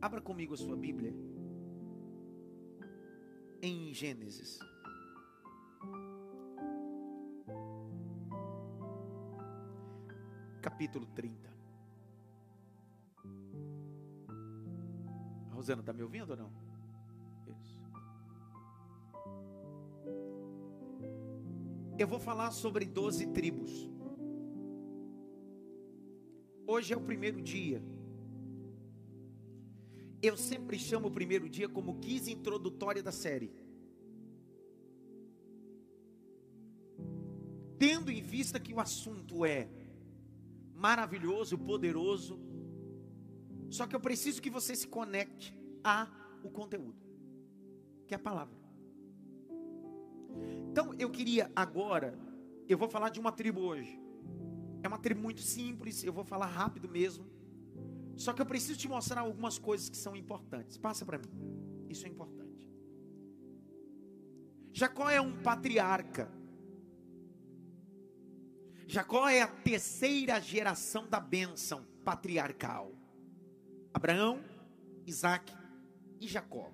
Abra comigo a sua Bíblia. Em Gênesis. Capítulo 30. A Rosana, está me ouvindo ou não? Isso. Eu vou falar sobre 12 tribos. Hoje é o primeiro dia eu sempre chamo o primeiro dia como guisa introdutória da série. Tendo em vista que o assunto é maravilhoso, poderoso, só que eu preciso que você se conecte a o conteúdo, que é a palavra. Então eu queria agora, eu vou falar de uma tribo hoje. É uma tribo muito simples, eu vou falar rápido mesmo. Só que eu preciso te mostrar algumas coisas que são importantes. Passa para mim. Isso é importante. Jacó é um patriarca. Jacó é a terceira geração da bênção patriarcal. Abraão, Isaac e Jacó.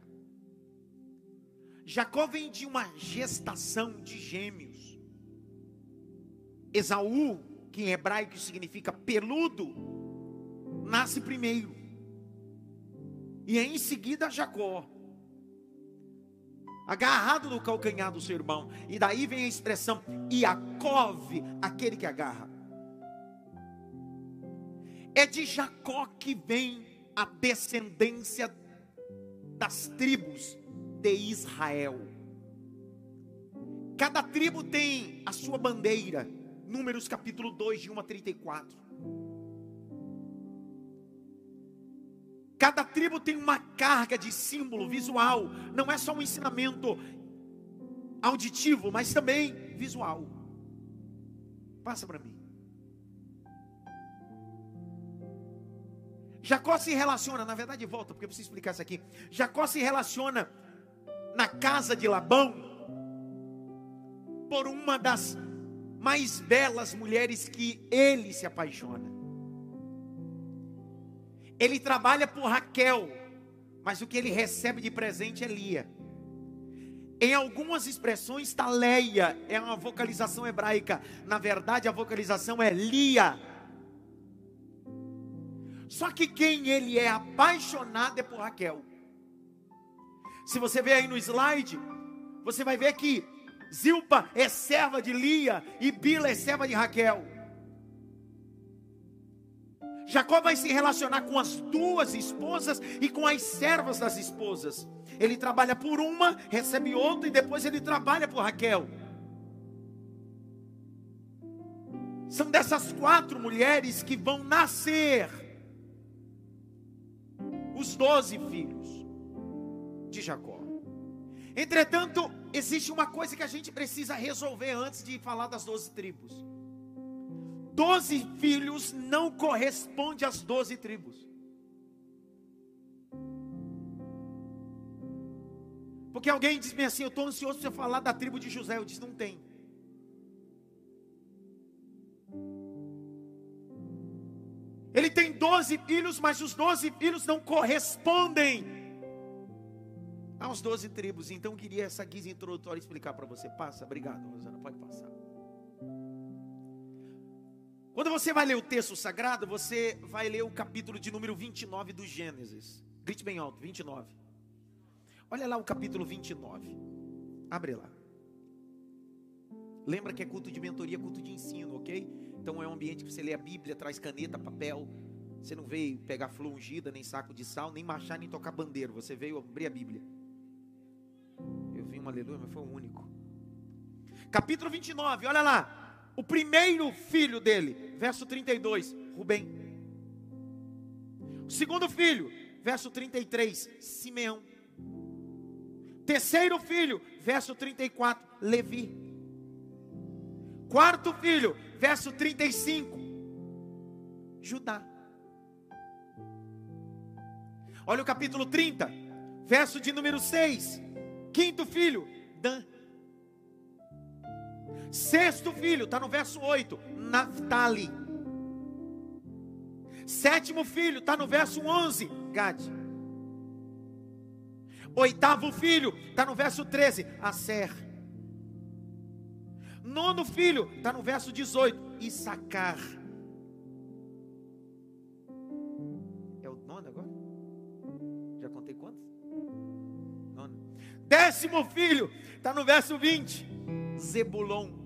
Jacó vem de uma gestação de gêmeos. Esaú, que em hebraico significa peludo, nasce primeiro. E em seguida Jacó. Agarrado no calcanhar do seu irmão. E daí vem a expressão Iacov, aquele que agarra. É de Jacó que vem a descendência das tribos de Israel. Cada tribo tem a sua bandeira. Números capítulo 2, de 1 a 34. Cada tribo tem uma carga de símbolo visual, não é só um ensinamento auditivo, mas também visual. Passa para mim. Jacó se relaciona, na verdade, volta, porque eu preciso explicar isso aqui. Jacó se relaciona na casa de Labão por uma das mais belas mulheres que ele se apaixona. Ele trabalha por Raquel, mas o que ele recebe de presente é Lia. Em algumas expressões está Leia, é uma vocalização hebraica. Na verdade, a vocalização é Lia. Só que quem ele é apaixonado é por Raquel. Se você ver aí no slide, você vai ver que Zilpa é serva de Lia e Bila é serva de Raquel. Jacó vai se relacionar com as duas esposas e com as servas das esposas. Ele trabalha por uma, recebe outra e depois ele trabalha por Raquel. São dessas quatro mulheres que vão nascer os doze filhos de Jacó. Entretanto, existe uma coisa que a gente precisa resolver antes de falar das doze tribos doze filhos não corresponde às doze tribos. Porque alguém diz assim: Eu estou ansioso para falar da tribo de José. Eu disse: Não tem. Ele tem doze filhos, mas os doze filhos não correspondem aos doze tribos. Então eu queria essa guisa introdutória explicar para você. Passa, obrigado, Rosana, pode passar. Quando você vai ler o texto sagrado, você vai ler o capítulo de número 29 do Gênesis. Grite bem alto, 29. Olha lá o capítulo 29. Abre lá. Lembra que é culto de mentoria, culto de ensino, ok? Então é um ambiente que você lê a Bíblia, traz caneta, papel. Você não veio pegar flor ungida, nem saco de sal, nem marchar, nem tocar bandeiro. Você veio abrir a Bíblia. Eu vi um aleluia, mas foi o único. Capítulo 29, olha lá o primeiro filho dele, verso 32, Rubem. O segundo filho, verso 33, Simeão. Terceiro filho, verso 34, Levi. Quarto filho, verso 35, Judá. Olha o capítulo 30, verso de número 6. Quinto filho, Dan. Sexto filho, está no verso 8, Naphtali. Sétimo filho, está no verso 11, Gad. Oitavo filho, está no verso 13, Aser. Nono filho, está no verso 18, Issacar. É o nono agora? Já contei quantos? Nono. Décimo filho, está no verso 20, Zebulon.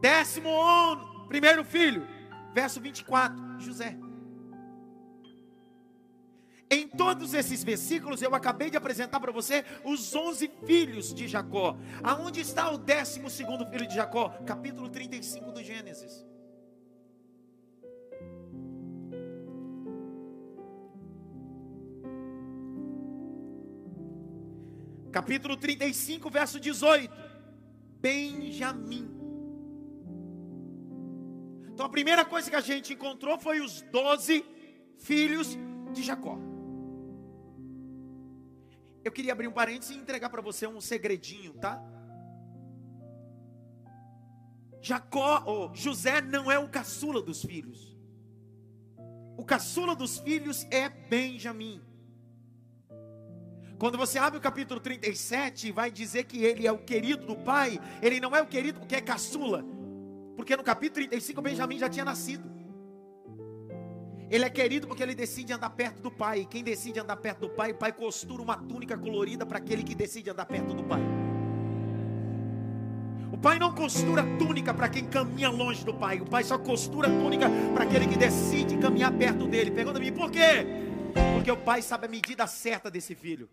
Décimo ono, primeiro filho, verso 24, José. Em todos esses versículos eu acabei de apresentar para você os 11 filhos de Jacó. Aonde está o 12 segundo filho de Jacó? Capítulo 35 do Gênesis. Capítulo 35, verso 18. Benjamim. Então a primeira coisa que a gente encontrou foi os 12 filhos de Jacó. Eu queria abrir um parênteses e entregar para você um segredinho, tá? Jacó, ou José não é o caçula dos filhos. O caçula dos filhos é Benjamim. Quando você abre o capítulo 37, vai dizer que ele é o querido do pai. Ele não é o querido porque é caçula. Porque no capítulo 35 Benjamim já tinha nascido. Ele é querido porque ele decide andar perto do pai. Quem decide andar perto do pai, o pai costura uma túnica colorida para aquele que decide andar perto do pai. O pai não costura túnica para quem caminha longe do pai. O pai só costura túnica para aquele que decide caminhar perto dele. Pergunta me por quê? Porque o pai sabe a medida certa desse filho.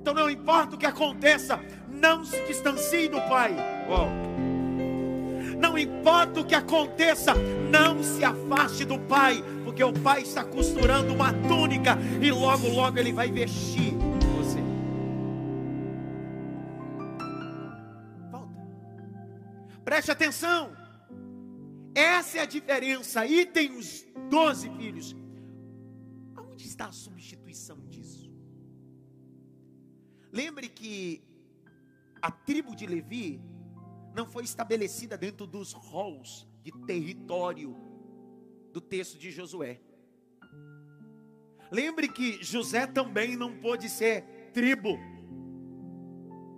Então não importa o que aconteça, não se distancie do pai. Uou. Não importa o que aconteça, não se afaste do Pai, porque o Pai está costurando uma túnica e logo, logo Ele vai vestir você. Volta. Preste atenção. Essa é a diferença. Aí tem os doze filhos. Aonde está a substituição? Lembre que a tribo de Levi não foi estabelecida dentro dos halls de território do texto de Josué. Lembre que José também não pôde ser tribo.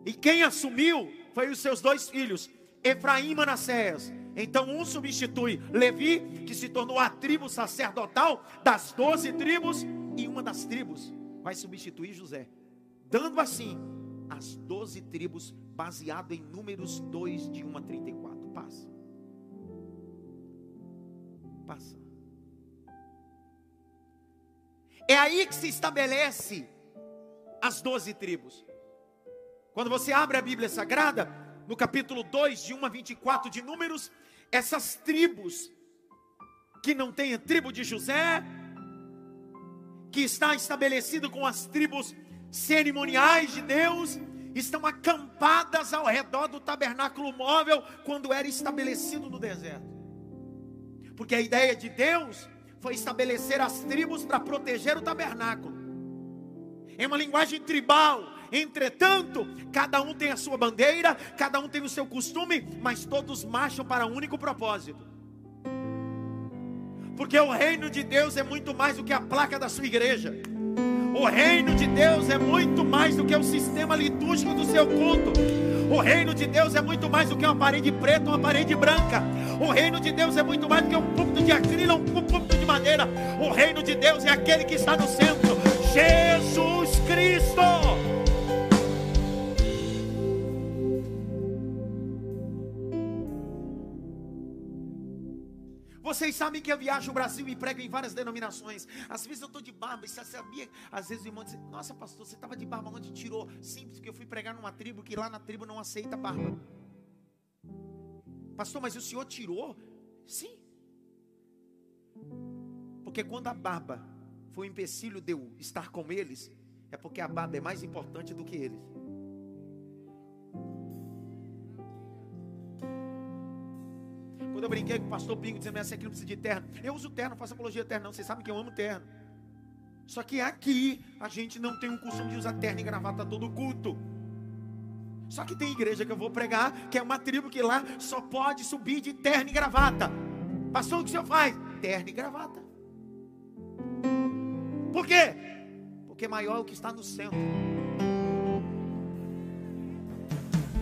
E quem assumiu foi os seus dois filhos, Efraim e Manassés. Então um substitui Levi, que se tornou a tribo sacerdotal das doze tribos, e uma das tribos vai substituir José, dando assim as doze tribos, baseado em Números 2, de 1 a 34. Passa. Passa. É aí que se estabelece as doze tribos. Quando você abre a Bíblia Sagrada, no capítulo 2, de 1 a 24 de Números, essas tribos, que não tem a tribo de José, que está estabelecido com as tribos cerimoniais de Deus estão acampadas ao redor do tabernáculo móvel quando era estabelecido no deserto. Porque a ideia de Deus foi estabelecer as tribos para proteger o tabernáculo. É uma linguagem tribal. Entretanto, cada um tem a sua bandeira, cada um tem o seu costume, mas todos marcham para um único propósito. Porque o reino de Deus é muito mais do que a placa da sua igreja. O reino de Deus é muito mais do que o sistema litúrgico do seu culto. O reino de Deus é muito mais do que uma parede preta, uma parede branca. O reino de Deus é muito mais do que um púlpito de acril, um púlpito de madeira. O reino de Deus é aquele que está no centro, Jesus Cristo. Vocês sabem que eu viajo o Brasil e prego em várias denominações. Às vezes eu estou de barba, e você sabia? Às vezes o irmão diz: Nossa, pastor, você estava de barba, onde tirou? Simples, porque eu fui pregar numa tribo que lá na tribo não aceita barba. Pastor, mas o senhor tirou? Sim. Porque quando a barba foi o empecilho de eu estar com eles, é porque a barba é mais importante do que eles. Quando eu brinquei com o pastor Pingo, dizendo essa aqui não precisa de terno. Eu uso terno, faço apologia terno, não. Vocês sabem que eu amo terno. Só que aqui a gente não tem o costume de usar terno e gravata todo culto. Só que tem igreja que eu vou pregar, que é uma tribo que lá só pode subir de terno e gravata. Pastor, o que o senhor faz? terno e gravata. Por quê? Porque maior é o que está no centro.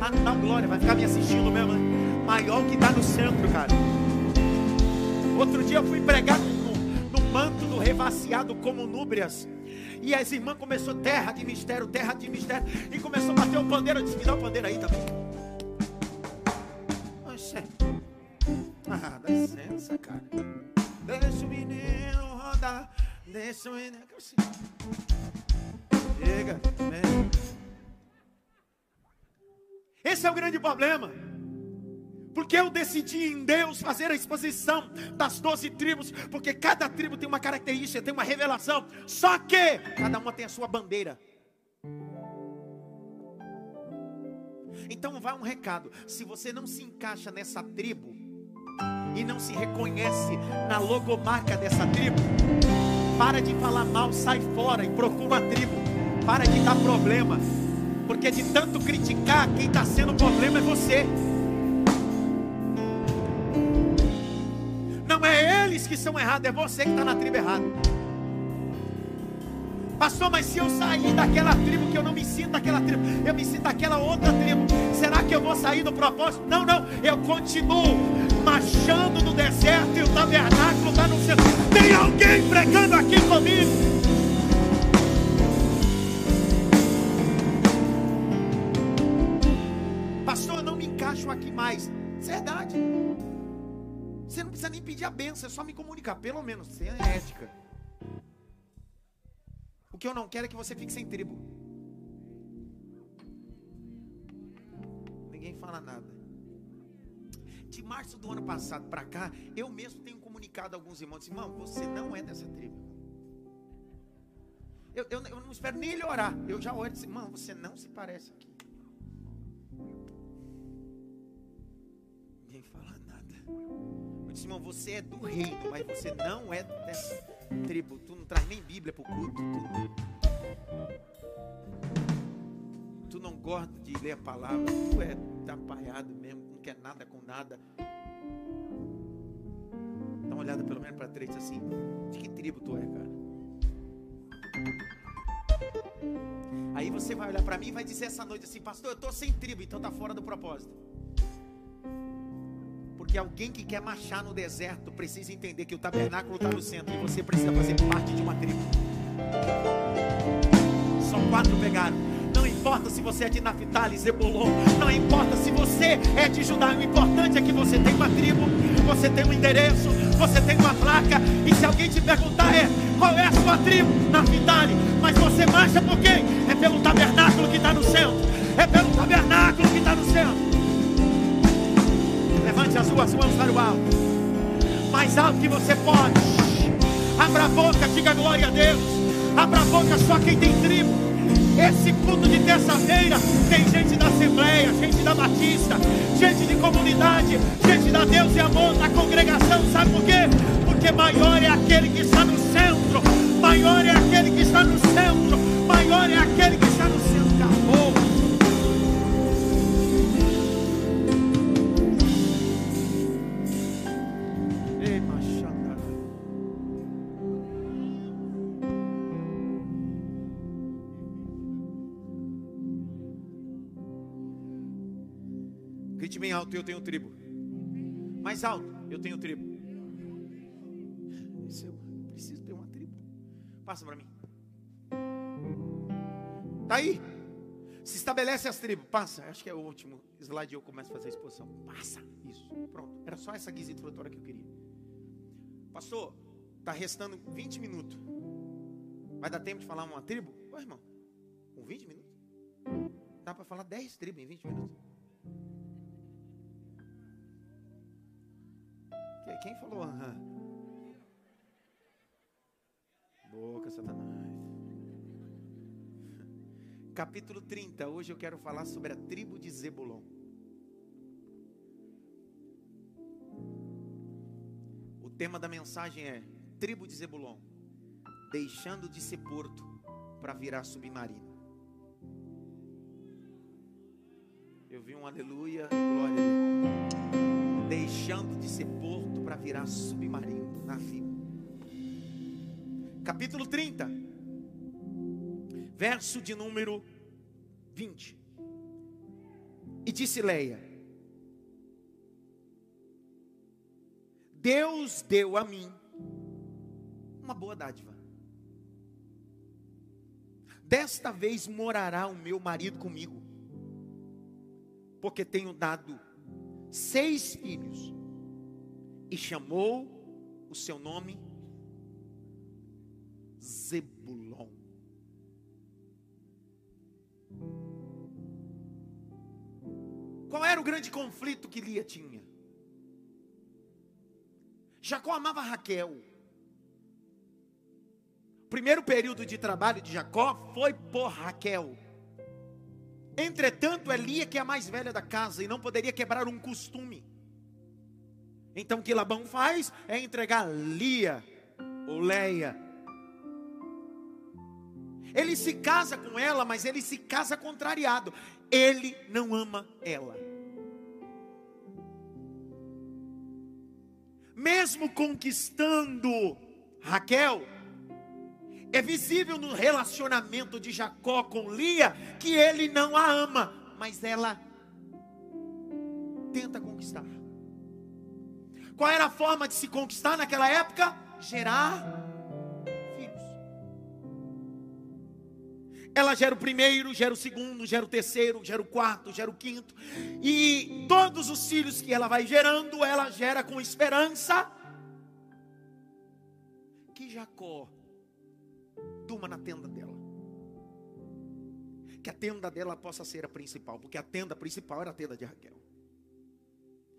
Ah, não glória, vai ficar me assistindo mesmo, né? Maior que está no centro, cara. Outro dia eu fui pregar no, no manto do revaciado como núbrias. E as irmãs começou terra de mistério, terra de mistério. E começou a bater o pandeiro. Eu disse, me dá o pandeiro aí também. Oxê. Ah, dá licença, cara. Deixa o menino rodar. Deixa o menino. Chega, vem. Esse é o grande problema. Porque eu decidi em Deus fazer a exposição das doze tribos, porque cada tribo tem uma característica, tem uma revelação. Só que cada uma tem a sua bandeira. Então vai um recado: se você não se encaixa nessa tribo e não se reconhece na logomarca dessa tribo, para de falar mal, sai fora e procura uma tribo. Para de dar problema, porque de tanto criticar, quem está sendo problema é você. É que são errados, é você que está na tribo errada. Pastor, mas se eu sair daquela tribo que eu não me sinto daquela tribo, eu me sinto daquela outra tribo, será que eu vou sair do propósito? Não, não, eu continuo marchando no deserto e o tabernáculo está no centro. Tem alguém pregando aqui comigo? Pastor, eu não me encaixo aqui mais. Verdade. Você não precisa nem pedir a benção, é só me comunicar, pelo menos, é ética. O que eu não quero é que você fique sem tribo. Ninguém fala nada. De março do ano passado para cá, eu mesmo tenho comunicado a alguns irmãos: irmão, você não é dessa tribo. Eu, eu, eu não espero nem ele orar. Eu já oro e disse: irmão, você não se parece aqui. Ninguém fala nada. Eu disse: irmão, você é do reino, mas você não é dessa tribo. Tu não traz nem Bíblia para o culto. Tu, tu não gosta de ler a palavra. Tu é atrapalhado mesmo. Não quer nada com nada. Dá uma olhada pelo menos para três assim. De que tribo tu é, cara? Aí você vai olhar para mim e vai dizer essa noite assim, pastor, eu estou sem tribo, então tá fora do propósito. Porque alguém que quer marchar no deserto precisa entender que o tabernáculo está no centro e você precisa fazer parte de uma tribo. Só quatro pegaram. Não importa se você é de Naphtali, Zebulon, não importa se você é de Judá, o importante é que você tem uma tribo, você tem um endereço, você tem uma placa, e se alguém te perguntar é, qual é a sua tribo? Naphtali, mas você marcha por quem? É pelo tabernáculo que está no centro, é pelo tabernáculo que está no centro. Levante as suas mãos para o alto, mais alto que você pode, abra a boca, diga glória a Deus, abra a boca só quem tem tribo. Esse culto de terça-feira tem gente da Assembleia, gente da Batista, gente de comunidade, gente da Deus e Amor na congregação. Sabe por quê? Porque maior é aquele que está no centro, maior é aquele que está no centro, maior é aquele que está no centro. Alto, eu tenho tribo. Mais alto, eu tenho tribo. Eu preciso ter uma tribo. Passa para mim. Tá aí. Se estabelece as tribos. Passa. Acho que é o último slide. Eu começo a fazer a exposição. Passa. Isso. Pronto. Era só essa guisa introdutória que eu queria. Pastor, tá restando 20 minutos. Vai dar tempo de falar uma tribo? Ô irmão, com 20 minutos? Dá para falar 10 tribos em 20 minutos. Quem falou aham? Boca, Satanás. Capítulo 30. Hoje eu quero falar sobre a tribo de Zebulon. O tema da mensagem é Tribo de Zebulon, deixando de ser porto para virar submarino. Eu vi um aleluia, glória a Deus. Deixando de ser porto para virar submarino, navio. Capítulo 30, verso de número 20. E disse Leia: Deus deu a mim uma boa dádiva. Desta vez morará o meu marido comigo, porque tenho dado seis filhos, e chamou o seu nome Zebulon. Qual era o grande conflito que Lia tinha? Jacó amava Raquel. O primeiro período de trabalho de Jacó foi por Raquel. Entretanto, é Lia que é a mais velha da casa e não poderia quebrar um costume. Então o que Labão faz é entregar Lia ou Leia. Ele se casa com ela, mas ele se casa contrariado. Ele não ama ela. Mesmo conquistando Raquel, é visível no relacionamento de Jacó com Lia que ele não a ama, mas ela tenta conquistar. Qual era a forma de se conquistar naquela época? Gerar filhos. Ela gera o primeiro, gera o segundo, gera o terceiro, gera o quarto, gera o quinto. E todos os filhos que ela vai gerando, ela gera com esperança que Jacó durma na tenda dela. Que a tenda dela possa ser a principal, porque a tenda principal era a tenda de Raquel.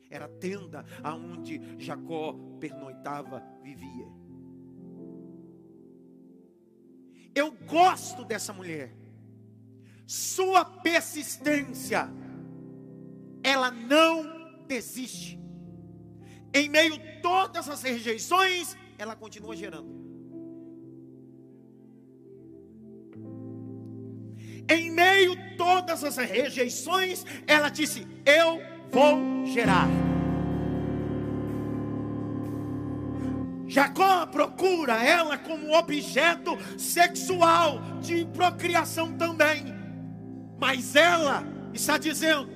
Era a tenda aonde Jacó pernoitava, vivia. Eu gosto dessa mulher. Sua persistência, ela não desiste. Em meio a todas as rejeições, ela continua gerando. Em meio a todas as rejeições, ela disse: Eu vou gerar. Jacó procura ela como objeto sexual de procriação também. Mas ela está dizendo: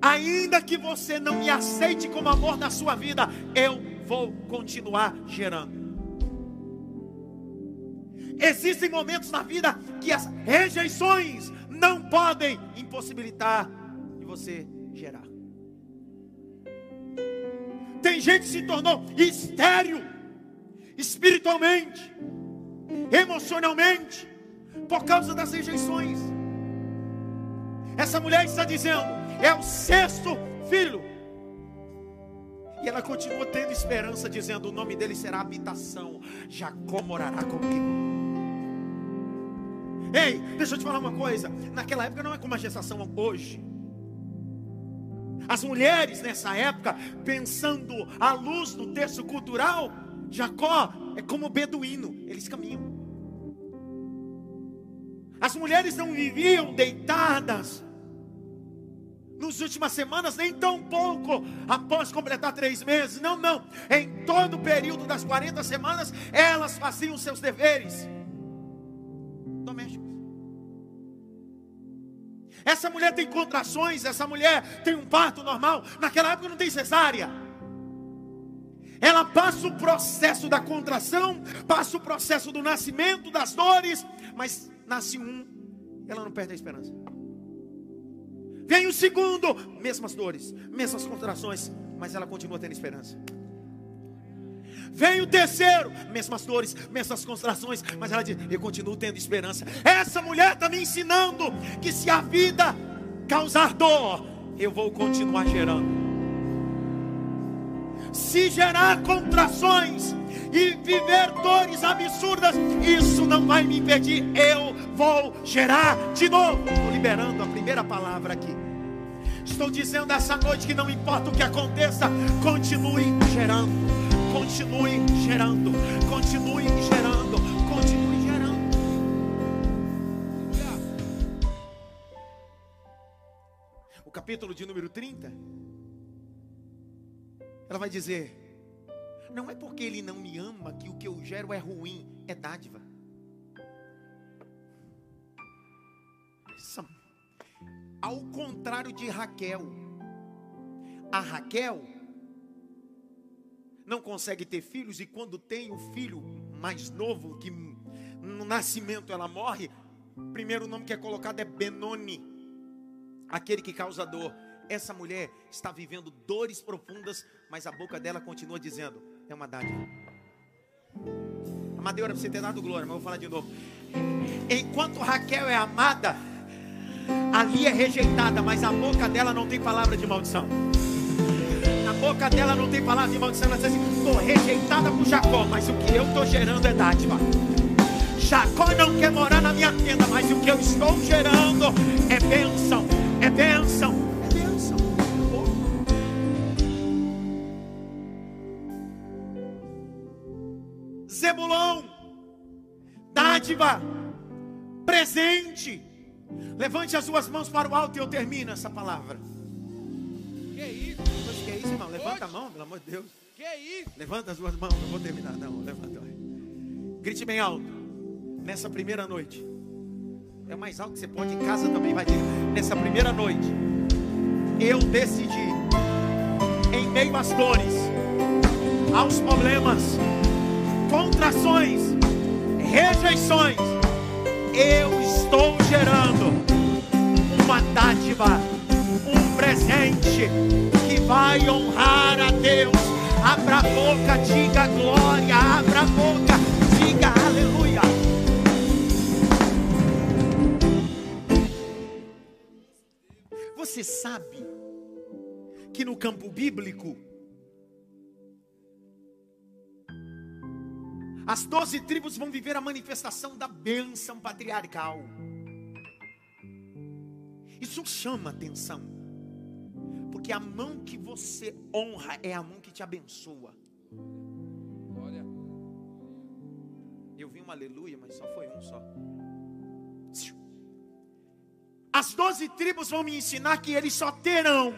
ainda que você não me aceite como amor na sua vida, eu vou continuar gerando. Existem momentos na vida que as rejeições não podem impossibilitar de você gerar. Tem gente que se tornou estéril espiritualmente, emocionalmente, por causa das rejeições. Essa mulher está dizendo: é o sexto filho. E ela continua tendo esperança, dizendo: o nome dele será habitação. Jacó morará comigo. Ei, deixa eu te falar uma coisa. Naquela época não é como a gestação hoje. As mulheres nessa época, pensando à luz do texto cultural, Jacó é como beduíno, eles caminham. As mulheres não viviam deitadas nas últimas semanas, nem tão pouco após completar três meses. Não, não. Em todo o período das 40 semanas, elas faziam seus deveres domésticos. Essa mulher tem contrações, essa mulher tem um parto normal. Naquela época não tem cesárea. Ela passa o processo da contração, passa o processo do nascimento, das dores, mas nasce um, ela não perde a esperança. Vem o segundo, mesmas dores, mesmas contrações, mas ela continua tendo esperança. Vem o terceiro, mesmas dores, mesmas constrações, mas ela diz: Eu continuo tendo esperança. Essa mulher está me ensinando que se a vida causar dor, eu vou continuar gerando. Se gerar contrações e viver dores absurdas, isso não vai me impedir. Eu vou gerar de novo. Estou liberando a primeira palavra aqui. Estou dizendo essa noite que não importa o que aconteça, continue gerando Continue gerando, continue gerando, continue gerando. O capítulo de número 30 Ela vai dizer: Não é porque ele não me ama que o que eu gero é ruim, é dádiva. Ao contrário de Raquel, a Raquel não consegue ter filhos e quando tem o filho mais novo, que no nascimento ela morre, o primeiro nome que é colocado é Benoni, aquele que causa dor. Essa mulher está vivendo dores profundas, mas a boca dela continua dizendo: é uma dádiva. Amadeira, para você ter dado glória, mas vou falar de novo. Enquanto Raquel é amada, ali é rejeitada, mas a boca dela não tem palavra de maldição. Boca dela não tem palavra. Ela diz assim: estou rejeitada por Jacó, mas o que eu estou gerando é dádiva. Jacó não quer morar na minha tenda, mas o que eu estou gerando é bênção, é bênção, é bênção. Zebulão, dádiva, presente. Levante as suas mãos para o alto e eu termino essa palavra. Que isso? Levanta a mão, pelo amor de Deus. Que isso? Levanta as suas mãos, não vou terminar, não. Levanta. Grite bem alto. Nessa primeira noite. É mais alto que você pode em casa também, vai ter. Nessa primeira noite, eu decidi, em meio às dores, aos problemas, contrações, rejeições, eu estou gerando uma dádiva, um presente vai honrar a Deus. Abra a boca, diga glória, abra a boca, diga aleluia. Você sabe que no campo bíblico, as doze tribos vão viver a manifestação da bênção patriarcal. Isso chama atenção, porque a mão que você honra é a mão que te abençoa. Olha. Eu vi um aleluia, mas só foi um só. As doze tribos vão me ensinar que eles só terão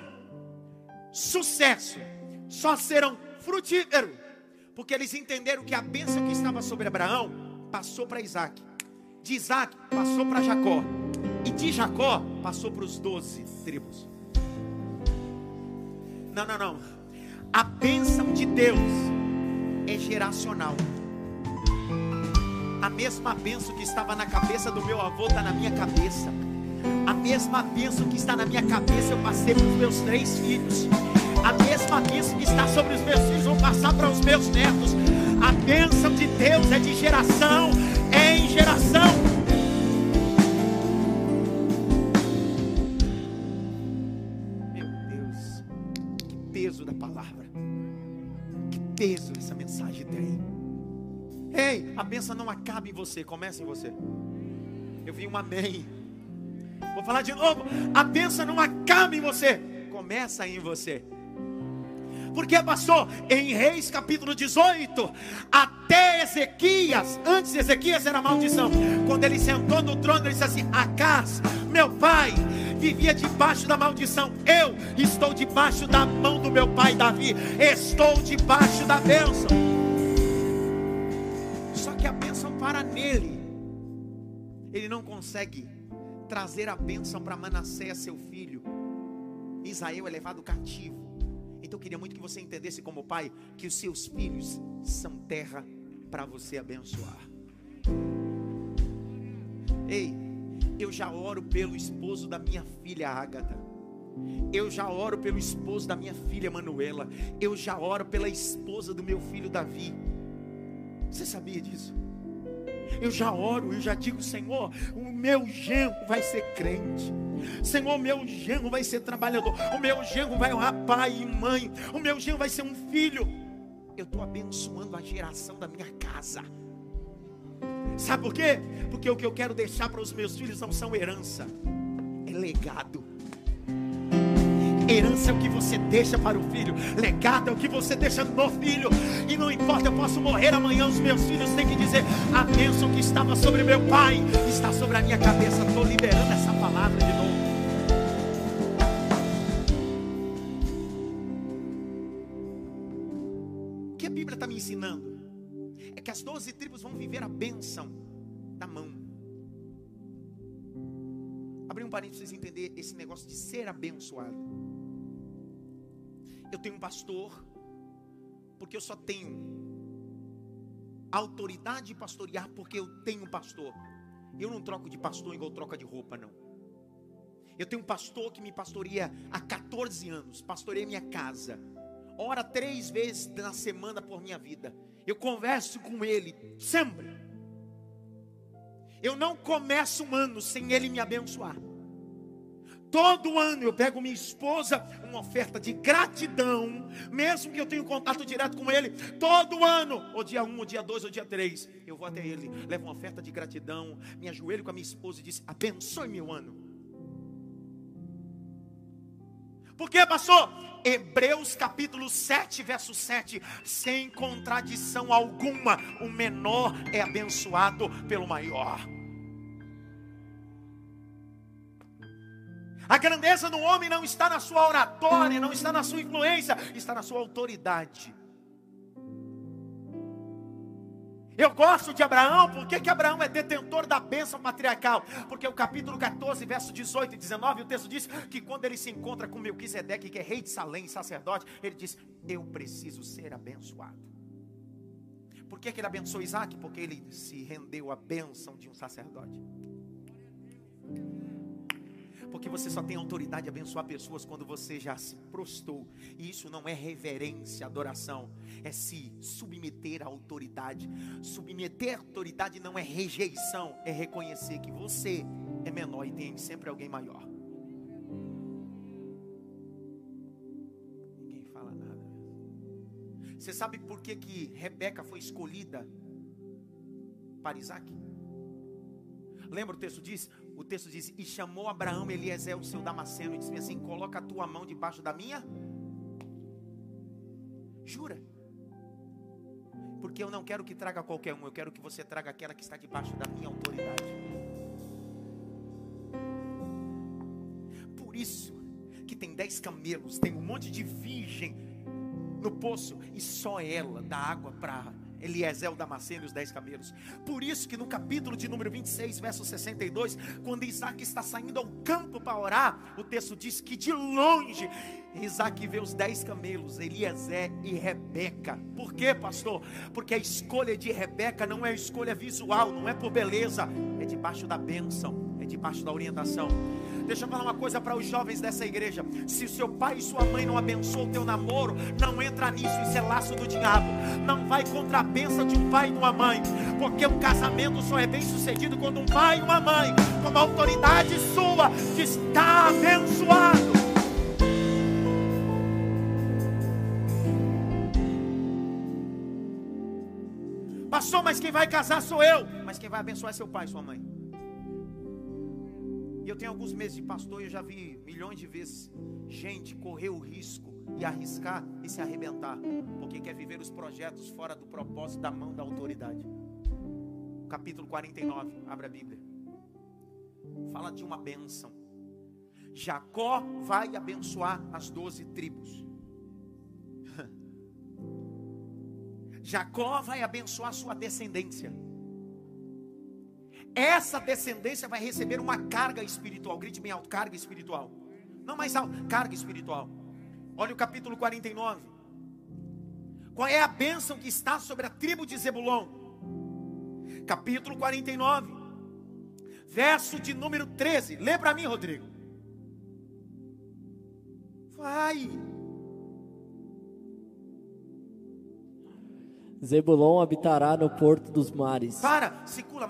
sucesso, só serão frutíferos, porque eles entenderam que a bênção que estava sobre Abraão passou para Isaac, de Isaac passou para Jacó, e de Jacó passou para os doze tribos. Não, não, não. A bênção de Deus é geracional. A mesma bênção que estava na cabeça do meu avô está na minha cabeça. A mesma bênção que está na minha cabeça eu passei para os meus três filhos. A mesma bênção que está sobre os meus filhos vou passar para os meus netos. A bênção de Deus é de geração em geração. Peso essa mensagem tem. Ei, a bênção não acaba em você, começa em você. Eu vi um amém. Vou falar de novo. A bênção não acaba em você, começa em você. Porque passou em Reis capítulo 18, até Ezequias, antes de Ezequias era maldição. Quando ele sentou no trono, ele disse assim: Acas, meu pai, vivia debaixo da maldição. Eu estou debaixo da mão do meu pai Davi. Estou debaixo da bênção. Só que a bênção para nele. Ele não consegue trazer a bênção para Manassés, seu filho. Israel é levado cativo. Então eu queria muito que você entendesse como pai que os seus filhos são terra para você abençoar. Ei, eu já oro pelo esposo da minha filha Ágata. Eu já oro pelo esposo da minha filha Manuela. Eu já oro pela esposa do meu filho Davi. Você sabia disso? Eu já oro, eu já digo, Senhor, o meu genro vai ser crente. Senhor, o meu genro vai ser trabalhador. O meu genro vai honrar pai e mãe. O meu genro vai ser um filho. Eu estou abençoando a geração da minha casa. Sabe por quê? Porque o que eu quero deixar para os meus filhos não são herança, é legado. Herança é o que você deixa para o filho, legado é o que você deixa no filho. E não importa, eu posso morrer amanhã, os meus filhos têm que dizer: a bênção que estava sobre meu pai está sobre a minha cabeça. Estou liberando essa palavra de novo. está me ensinando? Que as doze tribos vão viver a bênção da mão. Abrir um parênteses para vocês entenderem esse negócio de ser abençoado. Eu tenho um pastor, porque eu só tenho autoridade de pastorear, porque eu tenho um pastor. Eu não troco de pastor igual troca de roupa, não. Eu tenho um pastor que me pastoreia há 14 anos, pastoreia minha casa, ora três vezes na semana por minha vida. Eu converso com ele sempre. Eu não começo um ano sem ele me abençoar. Todo ano eu pego minha esposa uma oferta de gratidão, mesmo que eu tenha contato direto com ele. Todo ano, ou dia 1, ou dia 2, ou dia 3, eu vou até ele, levo uma oferta de gratidão, me ajoelho com a minha esposa e diz: abençoe meu ano. Por que, pastor? Hebreus capítulo 7, verso 7, sem contradição alguma, o menor é abençoado pelo maior. A grandeza do homem não está na sua oratória, não está na sua influência, está na sua autoridade. Eu gosto de Abraão, por que, que Abraão é detentor da bênção patriarcal? Porque o capítulo 14, verso 18 e 19, o texto diz que quando ele se encontra com Melquisedeque, que é rei de Salém, sacerdote, ele diz: Eu preciso ser abençoado. Por que, que ele abençoou Isaac? Porque ele se rendeu à bênção de um sacerdote. Porque você só tem autoridade de abençoar pessoas quando você já se prostou. E isso não é reverência, adoração. É se submeter à autoridade. Submeter à autoridade não é rejeição, é reconhecer que você é menor e tem sempre alguém maior. Ninguém fala nada. Você sabe por que, que Rebeca foi escolhida para Isaac? Lembra o texto diz? O texto diz: E chamou Abraão Eliezer, o seu Damasceno, e disse assim: Coloca a tua mão debaixo da minha. Jura? Porque eu não quero que traga qualquer um, eu quero que você traga aquela que está debaixo da minha autoridade. Por isso que tem dez camelos, tem um monte de virgem no poço, e só ela dá água para Eliezer, o Damasceno e os dez camelos. Por isso que no capítulo de número 26, verso 62, quando Isaac está saindo ao campo para orar, o texto diz que de longe Isaac vê os dez camelos, Eliezer e Rebeca. Por quê, pastor? Porque a escolha de Rebeca não é escolha visual, não é por beleza, é debaixo da bênção, é debaixo da orientação. Deixa eu falar uma coisa para os jovens dessa igreja. Se seu pai e sua mãe não abençoam o teu namoro, não entra nisso, isso é laço do diabo. Não vai contra a bênção de um pai e de uma mãe. Porque um casamento só é bem sucedido quando um pai e uma mãe, com uma autoridade sua, está abençoado. Pastor, mas quem vai casar sou eu. Mas quem vai abençoar é seu pai e sua mãe. E eu tenho alguns meses de pastor e eu já vi milhões de vezes gente correr o risco e arriscar e se arrebentar, porque quer viver os projetos fora do propósito da mão da autoridade. Capítulo 49, abra a Bíblia. Fala de uma bênção. Jacó vai abençoar as doze tribos. Jacó vai abençoar sua descendência essa descendência vai receber uma carga espiritual. Grite bem alto: carga espiritual. Não mais alto, carga espiritual. Olha o capítulo 49. Qual é a bênção que está sobre a tribo de Zebulon? Capítulo 49, verso de número 13. Lê para mim, Rodrigo. Vai. Zebulon habitará no porto dos mares. Para, circula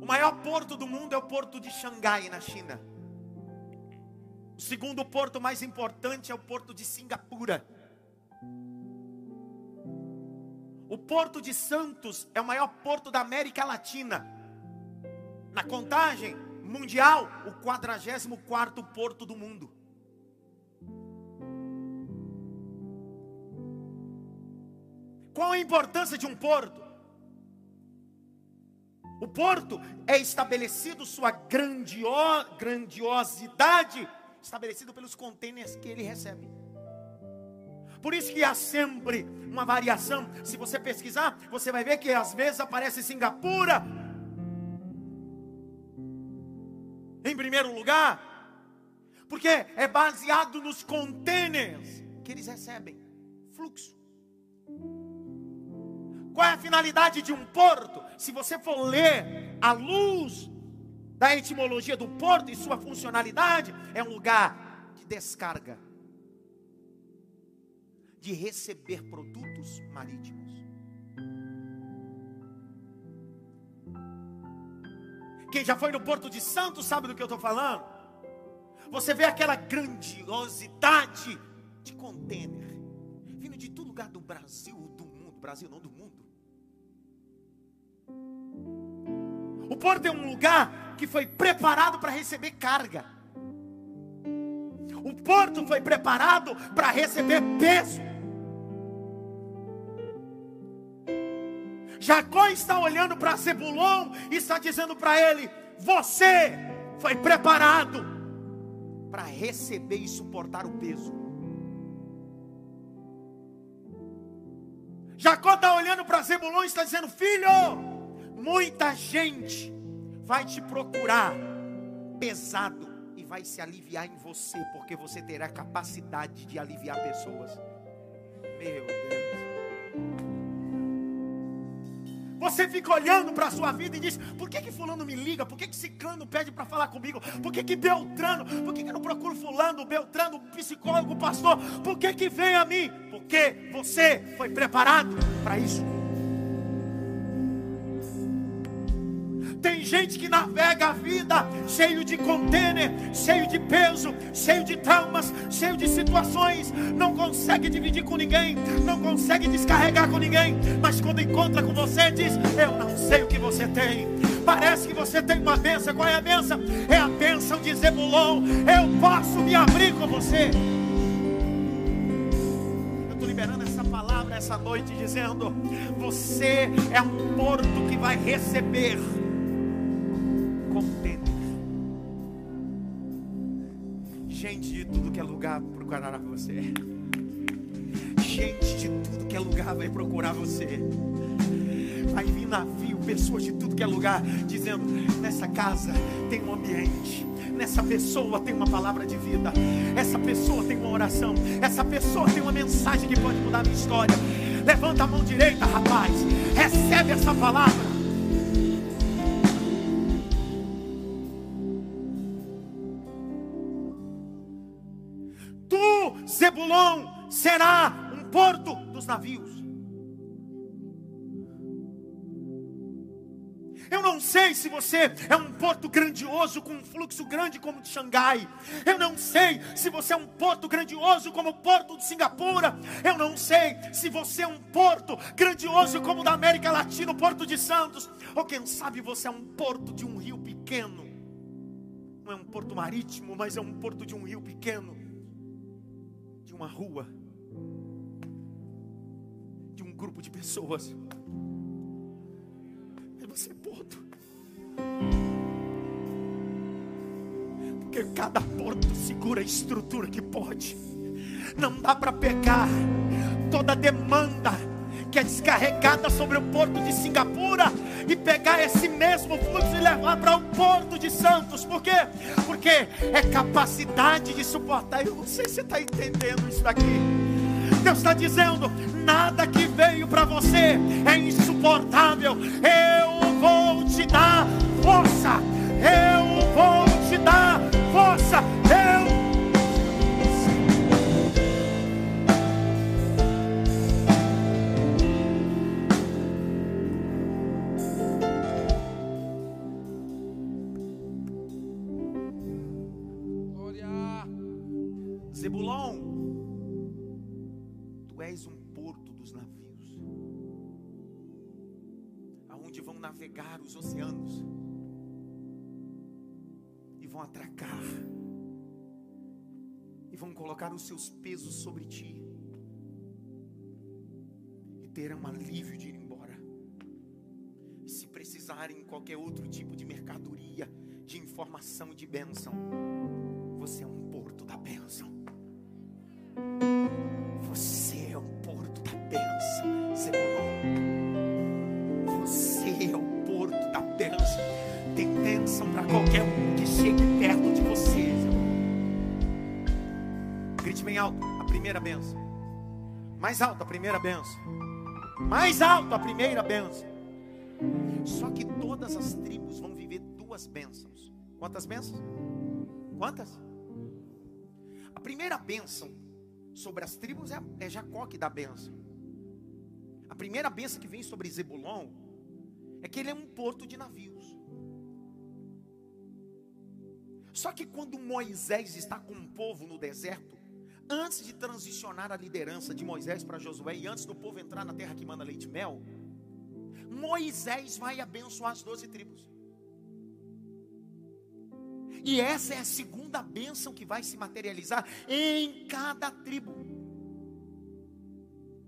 O maior porto do mundo é o porto de Xangai, na China. O segundo porto mais importante é o porto de Singapura. O porto de Santos é o maior porto da América Latina. Na contagem, mundial, o 44 porto do mundo. Qual a importância de um porto? O porto é estabelecido sua grandio, grandiosidade, estabelecido pelos contêineres que ele recebe. Por isso que há sempre uma variação. Se você pesquisar, você vai ver que às vezes aparece Singapura primeiro lugar, porque é baseado nos contêineres que eles recebem fluxo. Qual é a finalidade de um porto? Se você for ler a luz da etimologia do porto e sua funcionalidade, é um lugar de descarga, de receber produtos marítimos. Quem já foi no Porto de Santos sabe do que eu estou falando. Você vê aquela grandiosidade de contêiner, vindo de todo lugar do Brasil, do mundo, Brasil não do mundo. O porto é um lugar que foi preparado para receber carga. O porto foi preparado para receber peso. Jacó está olhando para Zebulon e está dizendo para ele: Você foi preparado para receber e suportar o peso. Jacó está olhando para Zebulon e está dizendo: Filho, muita gente vai te procurar pesado e vai se aliviar em você, porque você terá capacidade de aliviar pessoas. Meu Deus. Você fica olhando para a sua vida e diz: por que, que fulano me liga? Por que, que ciclano pede para falar comigo? Por que, que Beltrano? Por que, que eu não procuro fulano, Beltrano, psicólogo, pastor? Por que, que vem a mim? Porque você foi preparado para isso. Tem gente que navega a vida cheio de contêiner, cheio de peso, cheio de traumas, cheio de situações, não consegue dividir com ninguém, não consegue descarregar com ninguém, mas quando encontra com você diz: "Eu não sei o que você tem". Parece que você tem uma benção. Qual é a benção? É a benção de Zebulon. Eu posso me abrir com você. Eu estou liberando essa palavra essa noite dizendo: você é um porto que vai receber que é lugar procurará você. Gente de tudo que é lugar vai procurar você. Vai vir navio, pessoas de tudo que é lugar, dizendo: nessa casa tem um ambiente, nessa pessoa tem uma palavra de vida, essa pessoa tem uma oração, essa pessoa tem uma mensagem que pode mudar a minha história. Levanta a mão direita, rapaz, recebe essa palavra. Será um porto dos navios. Eu não sei se você é um porto grandioso com um fluxo grande como o de Xangai. Eu não sei se você é um porto grandioso como o porto de Singapura. Eu não sei se você é um porto grandioso como o da América Latina, o porto de Santos. Ou quem sabe você é um porto de um rio pequeno. Não é um porto marítimo, mas é um porto de um rio pequeno. De uma rua. Grupo de pessoas você porto. Porque cada porto segura a estrutura que pode. Não dá para pegar toda a demanda que é descarregada sobre o porto de Singapura e pegar esse mesmo fluxo e levar para o porto de Santos. Por quê? Porque é capacidade de suportar. Eu não sei se você está entendendo isso daqui. Deus está dizendo: nada que veio para você é insuportável. Eu vou te dar força. Os oceanos e vão atracar e vão colocar os seus pesos sobre ti e terão alívio de ir embora. E se precisar precisarem em qualquer outro tipo de mercadoria, de informação, de bênção, você é um porto da bênção. Você é o porto da bênção, bênção para qualquer um que chegue perto de você. Grite bem alto, a primeira bênção. Mais alto, a primeira bênção. Mais alto, a primeira bênção. Só que todas as tribos vão viver duas bênçãos. Quantas bênçãos? Quantas? A primeira bênção sobre as tribos é, é Jacó que dá a bênção. A primeira bênção que vem sobre Zebulon é que ele é um porto de navios. Só que quando Moisés está com o povo no deserto, antes de transicionar a liderança de Moisés para Josué e antes do povo entrar na terra que manda leite e mel, Moisés vai abençoar as doze tribos. E essa é a segunda bênção que vai se materializar em cada tribo.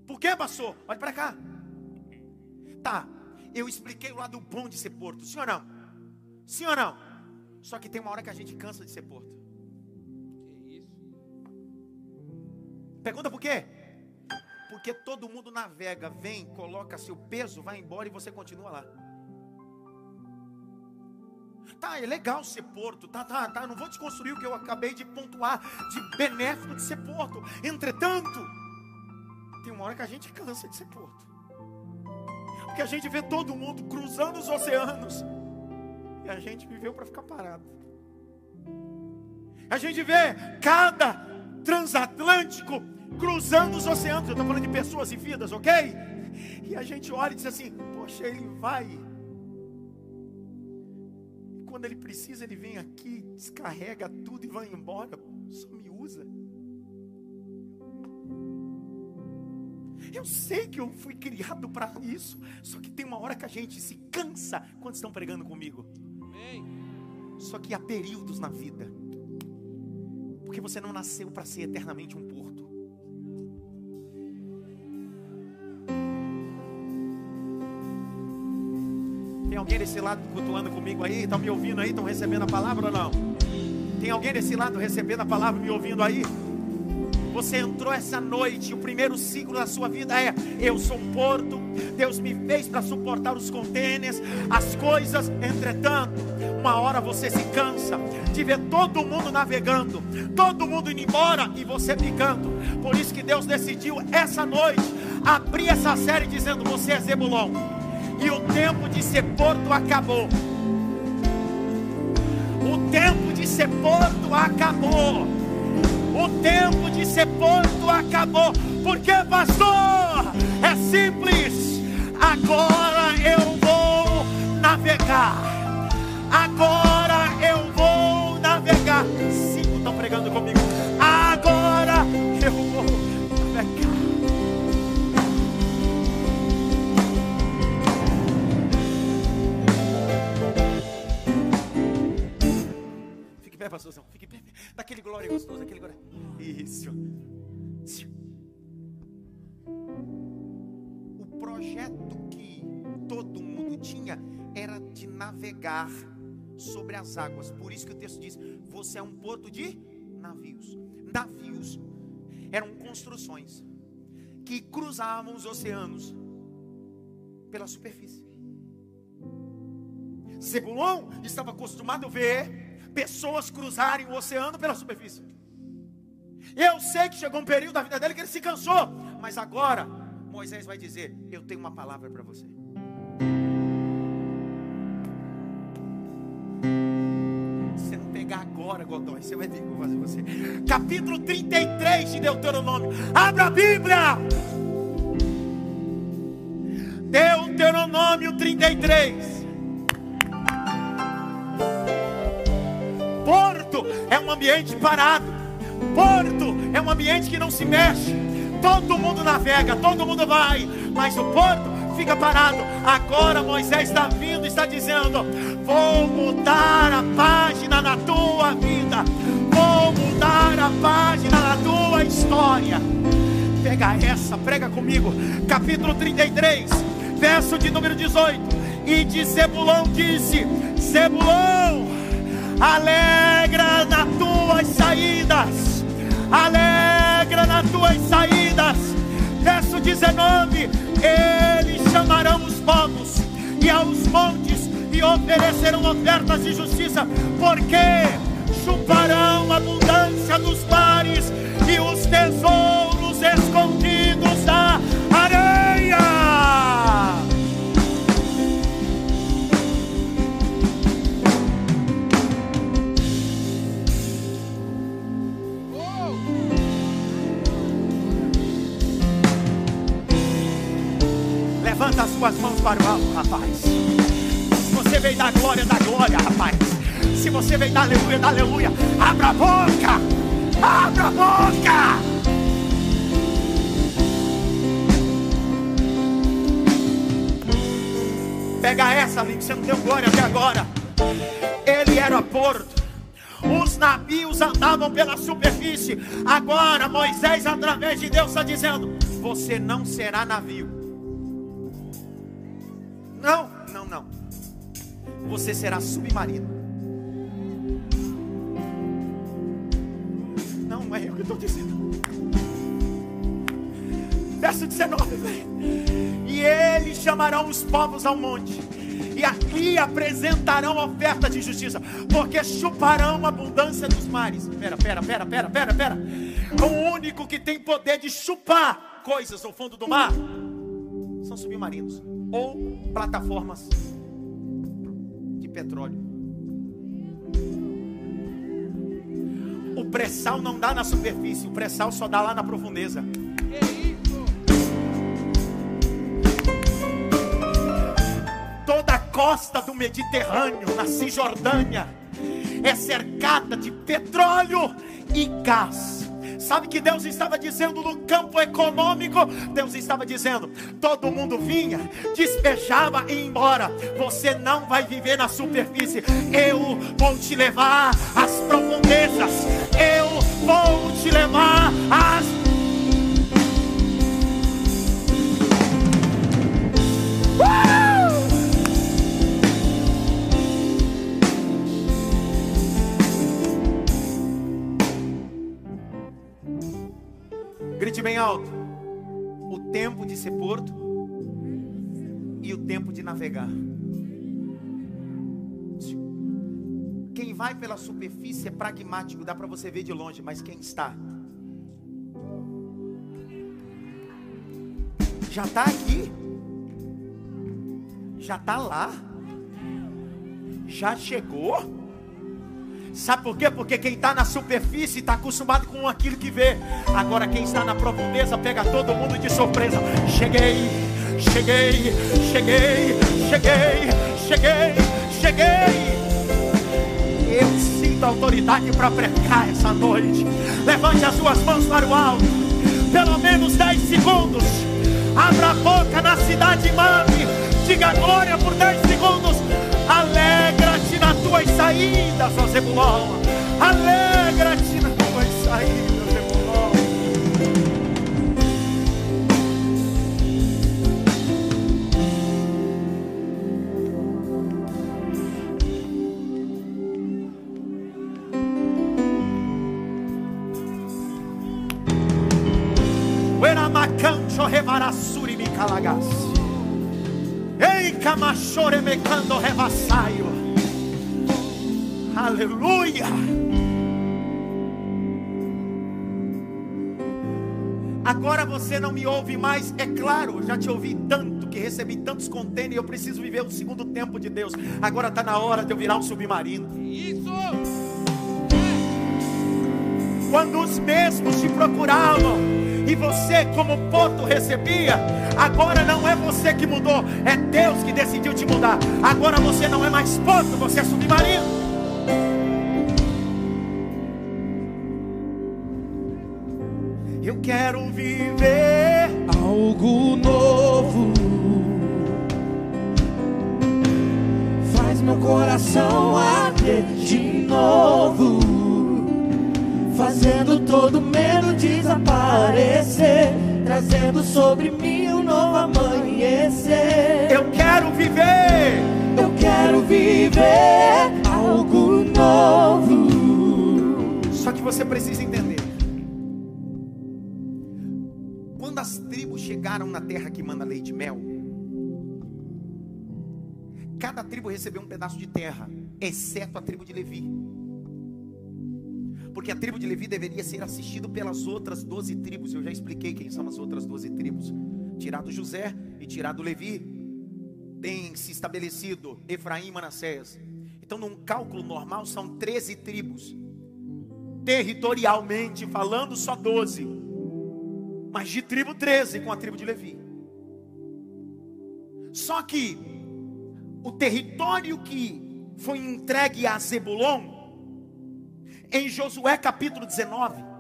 Por que, pastor? Olha para cá. Tá, eu expliquei o lado bom de ser porto. Sim ou não? Sim ou não? Só que tem uma hora que a gente cansa de ser porto. Que isso? Pergunta por quê? Porque todo mundo navega, vem, coloca seu peso, vai embora e você continua lá. Tá, é legal ser porto, tá, tá, tá. Não vou desconstruir o que eu acabei de pontuar de benéfico de ser porto. Entretanto, tem uma hora que a gente cansa de ser porto. Porque a gente vê todo mundo cruzando os oceanos. A gente viveu para ficar parado. A gente vê cada transatlântico cruzando os oceanos. Eu estou falando de pessoas e vidas, ok? E a gente olha e diz assim: Poxa, ele vai. E quando ele precisa, ele vem aqui, descarrega tudo e vai embora. Só me usa. Eu sei que eu fui criado para isso. Só que tem uma hora que a gente se cansa quando estão pregando comigo. Só que há períodos na vida. Porque você não nasceu para ser eternamente um porto. Tem alguém desse lado cultuando comigo aí? Estão me ouvindo aí? Estão recebendo a palavra ou não? Tem alguém desse lado recebendo a palavra, me ouvindo aí? Você entrou essa noite, o primeiro ciclo da sua vida é: eu sou um porto, Deus me fez para suportar os contêineres, as coisas. Entretanto, uma hora você se cansa de ver todo mundo navegando, todo mundo indo embora e você ficando. Por isso que Deus decidiu essa noite abrir essa série dizendo: Você é Zebulon, e o tempo de ser porto acabou. O tempo de ser porto acabou. O tempo de porto acabou. Porque, pastor, é simples. Agora eu vou navegar. Agora eu vou navegar. Cinco estão pregando comigo. Agora eu vou navegar. Fique pé, pastorzão. Daquele glória gostoso, aquele glória. Isso. O projeto que todo mundo tinha era de navegar sobre as águas. Por isso que o texto diz: Você é um porto de navios. Navios eram construções que cruzavam os oceanos pela superfície. Zebulon estava acostumado a ver pessoas cruzarem o oceano pela superfície. Eu sei que chegou um período da vida dele que ele se cansou, mas agora Moisés vai dizer: Eu tenho uma palavra para você. Você não pegar agora, Godói, você vai ver o que fazer você. Capítulo 33 de Deuteronômio. Abra a Bíblia. Deuteronômio 33. Ambiente parado. Porto é um ambiente que não se mexe. Todo mundo navega, todo mundo vai, mas o porto fica parado. Agora Moisés está vindo, está dizendo: Vou mudar a página na tua vida. Vou mudar a página na tua história. Pega essa, prega comigo. Capítulo 33, verso de número 18. E de Zebulon disse: Zebulon, alegra nas tuas saídas, alegra nas tuas saídas. Verso 19: Eles chamarão os povos e aos montes e oferecerão ofertas de justiça, porque chuparão a abundância dos mares e os tesouros escondidos Levanta as suas mãos para o alto, rapaz. Se você veio dar glória, dá glória, rapaz. Se você veio dar aleluia, dá aleluia. Abra a boca! Abra a boca! Pega essa, amigo, você não deu glória até agora. Ele era porto. Os navios andavam pela superfície. Agora Moisés, através de Deus, está dizendo: Você não será navio. Você será submarino. Não, é eu que estou dizendo. Verso 19, velho. E eles chamarão os povos ao monte. E aqui apresentarão oferta de justiça, porque chuparão a abundância dos mares. Pera, pera, pera, pera, pera, pera. O único que tem poder de chupar coisas no fundo do mar são submarinos ou plataformas petróleo. O pré-sal não dá na superfície, o pré-sal só dá lá na profundeza. Toda a costa do Mediterrâneo, na Cisjordânia, é cercada de petróleo e gás. Sabe que Deus estava dizendo no campo econômico? Deus estava dizendo: todo mundo vinha, despejava e ia embora. Você não vai viver na superfície. Eu vou te levar às profundezas. Eu vou te levar às Grite alto. O tempo de ser porto e o tempo de navegar. Quem vai pela superfície é pragmático, dá para você ver de longe, mas quem está já está aqui, já está lá, já chegou. Sabe por quê? Porque quem está na superfície está acostumado com aquilo que vê. Agora quem está na profundeza pega todo mundo de surpresa. Cheguei, cheguei, cheguei, cheguei, cheguei, cheguei. Eu sinto autoridade para pregar essa noite. Levante as suas mãos para o alto. Pelo menos 10 segundos. Abra a boca na cidade mame. Diga glória por 10 segundos. Alegra-te nas tuas saídas, ó Zebulon. Alegra-te nas tuas saídas, Zebulon. Ueramacancho revarassuri me calagasse. Ei, camachore mecando revassaio. Aleluia. Agora você não me ouve mais, é claro, já te ouvi tanto, que recebi tantos contêineres, eu preciso viver o segundo tempo de Deus. Agora está na hora de eu virar um submarino. Isso! Quando os mesmos te procuravam e você, como porto, recebia, agora não é você que mudou, é Deus que decidiu te mudar. Agora você não é mais porto, você é submarino. Novo, fazendo todo medo desaparecer, trazendo sobre mim um novo amanhecer. Eu quero viver. Eu quero viver algo novo. Só que você precisa entender. Quando as tribos chegaram na terra que manda leite e mel, cada tribo recebeu um pedaço de terra, exceto a tribo de Levi. Porque a tribo de Levi deveria ser assistido pelas outras doze tribos. Eu já expliquei quem são as outras doze tribos. Tirado José e tirado Levi, tem se estabelecido Efraim e Manassés. Então, num cálculo normal, são 13 tribos. Territorialmente falando, só 12. Mas de tribo 13 com a tribo de Levi. Só que o território que foi entregue a Zebulon, em Josué capítulo 19,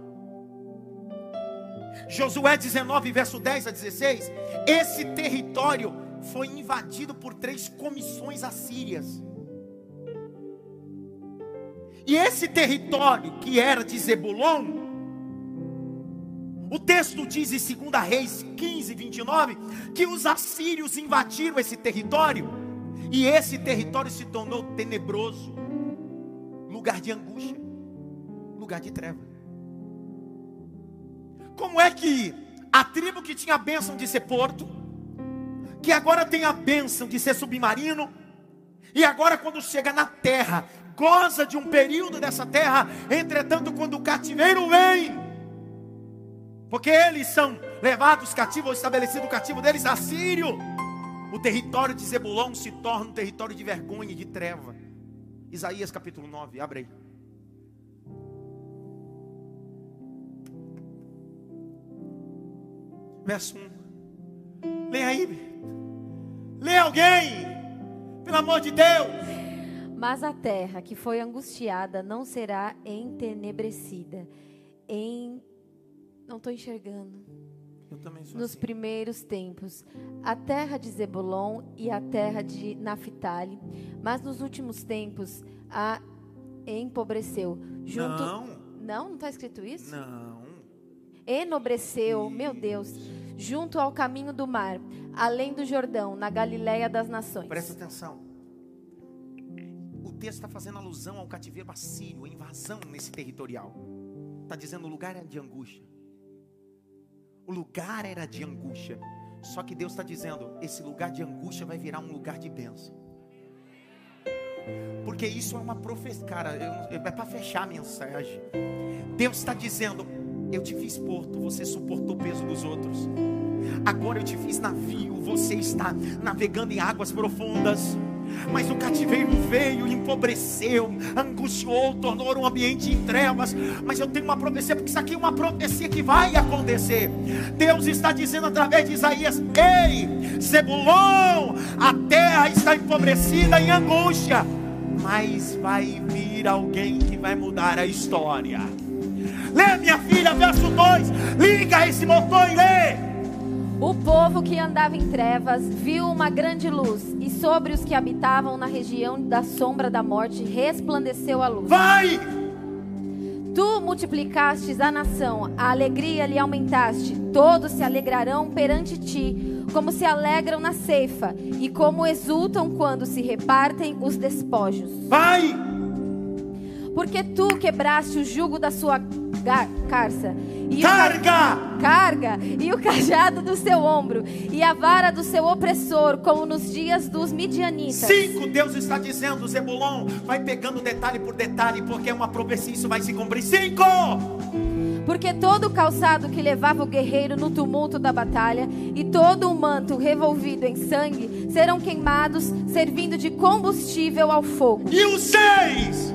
Josué 19, verso 10 a 16, esse território foi invadido por três comissões assírias. E esse território que era de Zebulon, o texto diz em 2 Reis 15, 29, que os assírios invadiram esse território, e esse território se tornou tenebroso, lugar de angústia, lugar de treva. Como é que a tribo que tinha a bênção de ser porto, que agora tem a bênção de ser submarino, e agora quando chega na terra, goza de um período dessa terra, entretanto, quando o cativeiro vem, porque eles são levados cativos, ou estabelecido cativo deles, assírio, o território de Zebulon se torna um território de vergonha e de treva. Isaías capítulo 9, abre aí. Verso 1. Lê aí. Lê alguém. Pelo amor de Deus. Mas a terra que foi angustiada não será entenebrecida. Em não estou enxergando. Nos assim. primeiros tempos, a terra de Zebulon e a terra de Naphtali, mas nos últimos tempos a empobreceu. Junto Não. Não, não está escrito isso? Não. enobreceu, meu Deus, junto ao caminho do mar, além do Jordão, na Galiléia das nações. Presta atenção. O texto está fazendo alusão ao cativeiro assírio, a invasão nesse territorial. Está dizendo o lugar de angústia. O lugar era de angústia. Só que Deus está dizendo: esse lugar de angústia vai virar um lugar de bênção. Porque isso é uma profecia. Cara, eu- é para fechar a mensagem. Deus está dizendo: eu te fiz porto, você suportou o peso dos outros. Agora eu te fiz navio, você está navegando em águas profundas. Mas o cativeiro veio, empobreceu, angustiou, tornou um ambiente em trevas. Mas eu tenho uma profecia, porque isso aqui é uma profecia que vai acontecer. Deus está dizendo através de Isaías: Ei, Zebulon, a terra está empobrecida em angústia. Mas vai vir alguém que vai mudar a história. Lê, minha filha, verso 2. Liga esse motor e lê. O povo que andava em trevas viu uma grande luz, e sobre os que habitavam na região da sombra da morte resplandeceu a luz. Vai! Tu multiplicastes a nação, a alegria lhe aumentaste, todos se alegrarão perante ti, como se alegram na ceifa, e como exultam quando se repartem os despojos. Vai! Porque tu quebraste o jugo da sua carça, e o ca- Carga! carga e o cajado do seu ombro e a vara do seu opressor, como nos dias dos midianitas. Cinco, Deus está dizendo, Zebulon, vai pegando detalhe por detalhe, porque é uma profecia, isso vai se cumprir. Cinco! Porque todo o calçado que levava o guerreiro no tumulto da batalha e todo o manto revolvido em sangue serão queimados, servindo de combustível ao fogo. E os seis!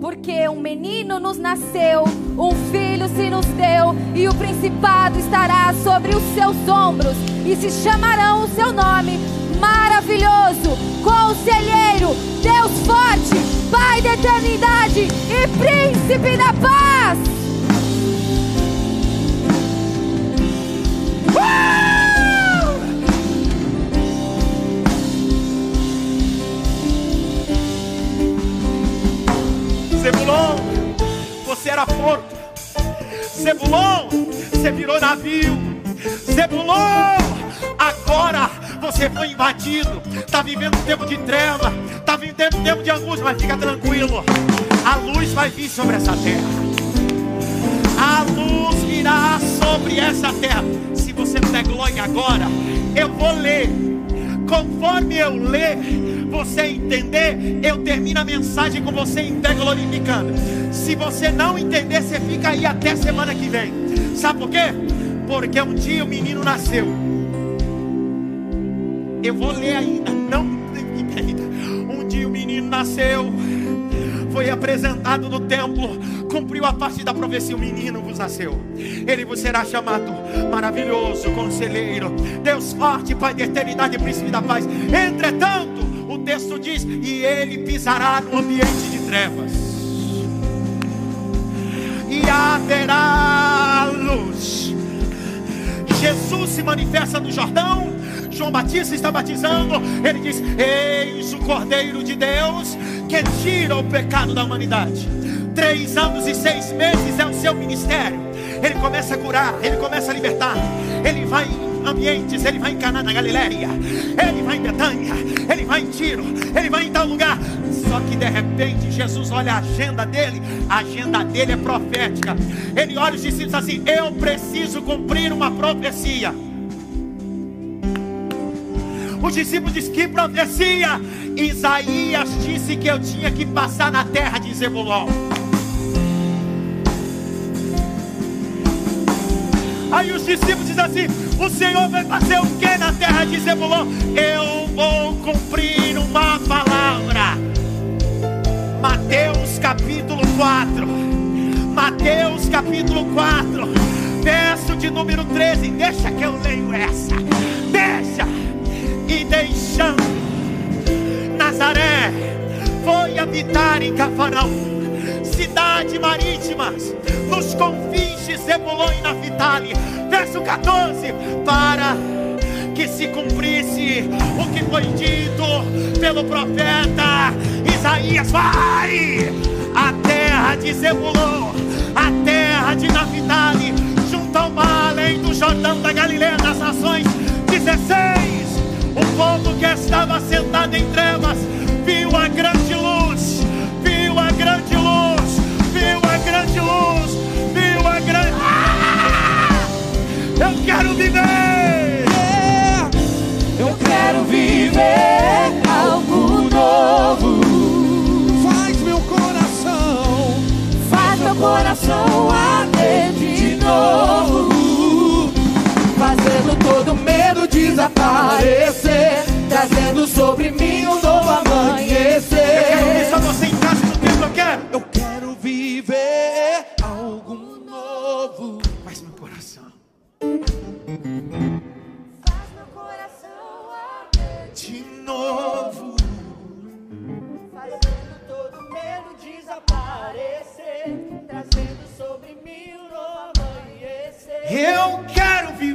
Porque um menino nos nasceu, um filho se nos deu, e o principado estará sobre os seus ombros, e se chamarão o seu nome Maravilhoso, Conselheiro, Deus Forte, Pai da Eternidade e Príncipe da Paz. Era porto. Zebulon, você virou navio. Zebulon, agora Você foi invadido, está vivendo um tempo de treva, está vivendo um tempo de angústia, mas fica tranquilo. A luz vai vir sobre essa terra. A luz virá sobre essa terra. Se você der glória agora, eu vou ler. Conforme eu ler, você entender, eu termino a mensagem com você em pé glorificando. Se você não entender, você fica aí até semana que vem. Sabe por quê? Porque um dia o menino nasceu. Eu vou ler ainda, não ainda. Um dia o menino nasceu, foi apresentado no templo, cumpriu a parte da profecia, o menino vos nasceu. Ele vos será chamado maravilhoso, conselheiro, Deus forte, Pai da eternidade, príncipe da paz. Entretanto, o texto diz: e ele pisará no ambiente de trevas. E haverá luz. Jesus se manifesta no Jordão. João Batista está batizando. Ele diz: Eis o Cordeiro de Deus que tira o pecado da humanidade. Três anos e seis meses é o seu ministério. Ele começa a curar, ele começa a libertar. Ele vai em ambientes, ele vai em Caná na Galileia, ele vai em Betânia, ele vai em Tiro, ele vai em tal lugar. Só que de repente Jesus olha a agenda dele, a agenda dele é profética. Ele olha os discípulos assim: Eu preciso cumprir uma profecia. Os discípulos dizem que profecia. Isaías disse que eu tinha que passar na terra de Zebulon. Aí os discípulos dizem assim: O Senhor vai fazer o que na terra de Zebulon? Eu vou cumprir uma palavra. Mateus capítulo 4. Mateus capítulo 4. Verso de número 13. Deixa que eu leio essa. Deixa. Deixando Nazaré, foi habitar em Cafarnaum cidade marítimas, nos confins de Zebulon e Naphtali. Verso 14: Para que se cumprisse o que foi dito pelo profeta Isaías: Vai a terra de Zebulon, a terra de Naphtali, junto ao mar além do Jordão da Galileia das nações. 16: O povo que estava sentado em trevas viu a grande luz, viu a grande luz, viu a grande luz, viu a grande. Ah! Eu quero viver! Eu quero viver algo novo. Faz meu coração Faz meu coração arder de novo. Todo medo desaparecer. Trazendo sobre mim um novo Eu quero ver só amanhecer. você em casa no tempo, eu quero. Eu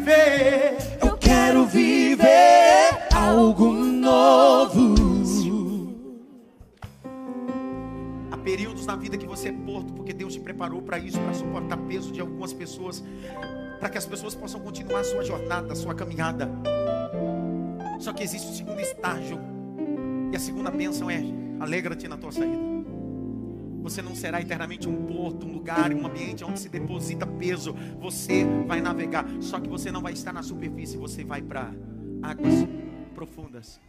viver. Eu quero viver algo novo. Há períodos na vida que você é porto, porque Deus te preparou para isso, para suportar peso de algumas pessoas, para que as pessoas possam continuar a sua jornada, a sua caminhada. Só que existe o segundo estágio, e a segunda bênção é: alegra-te na tua saída. Você não será eternamente um porto, um lugar, um ambiente onde se deposita peso. Você vai navegar, só que você não vai estar na superfície, você vai para águas profundas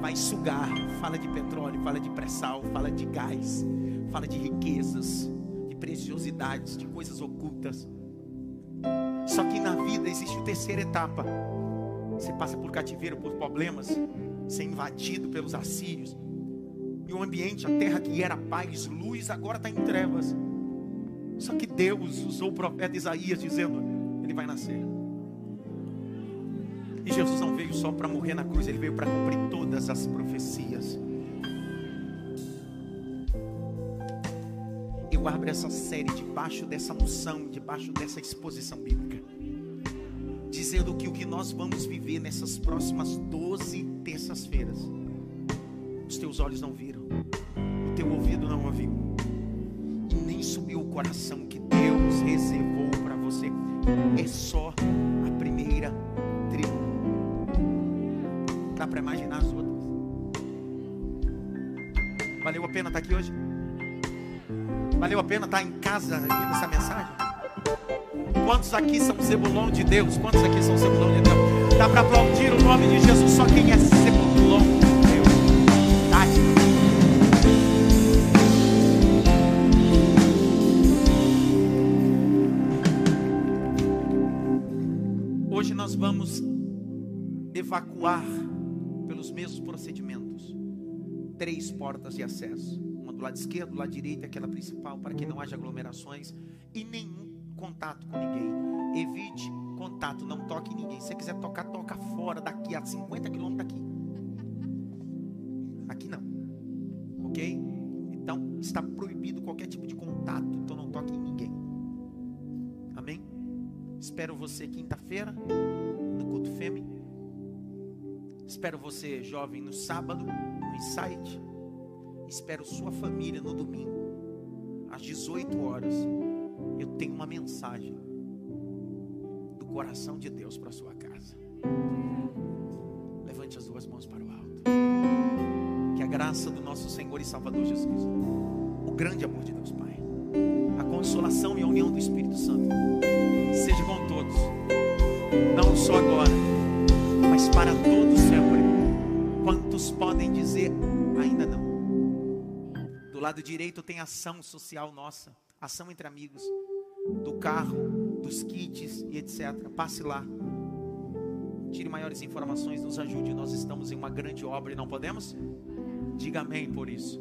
vai sugar. Fala de petróleo, fala de pré-sal, fala de gás, fala de riquezas, de preciosidades, de coisas ocultas. Só que na vida existe a terceira etapa. Você passa por cativeiro, por problemas, ser invadido pelos assírios. E o ambiente, a terra que era paz, luz, agora está em trevas. Só que Deus usou o profeta Isaías dizendo: Ele vai nascer. E Jesus não veio só para morrer na cruz, ele veio para cumprir todas as profecias. Eu abro essa série debaixo dessa unção, debaixo dessa exposição bíblica, dizendo que o que nós vamos viver nessas próximas 12 terças-feiras, os teus olhos não viram, o teu ouvido não ouviu, e nem subiu o coração que Deus reservou para você. É só a primeira tribo. para imaginar as outras. Valeu a pena estar aqui hoje? Valeu a pena estar em casa ouvindo essa mensagem? Quantos aqui são Zebulon de Deus? Quantos aqui são Zebulon de Deus? Dá para aplaudir o nome de Jesus só quem é evacuar pelos mesmos procedimentos três portas de acesso. Uma do lado esquerdo, do lado direito, aquela principal, para que não haja aglomerações e nenhum contato com ninguém. Evite contato, não toque ninguém. Se você quiser tocar, toca fora daqui, a 50 quilômetros daqui. Aqui não. Ok? Então, está proibido qualquer tipo de contato, então não toque em ninguém. Amém? Espero você quinta-feira no culto fêmea. Espero você, jovem, no sábado, no Insight. Espero sua família no domingo, às 18 horas. Eu tenho uma mensagem do coração de Deus para sua casa. Levante as duas mãos para o alto. Que a graça do nosso Senhor e Salvador Jesus Cristo, o grande amor de Deus Pai, a consolação e a união do Espírito Santo seja com todos, não só agora, mas para todos sempre. Quantos podem dizer ainda não? Do lado direito tem ação social nossa, ação entre amigos, do carro, dos kits e etc. Passe lá. Tire maiores informações, nos ajude. Nós estamos em uma grande obra e não podemos? Diga amém por isso.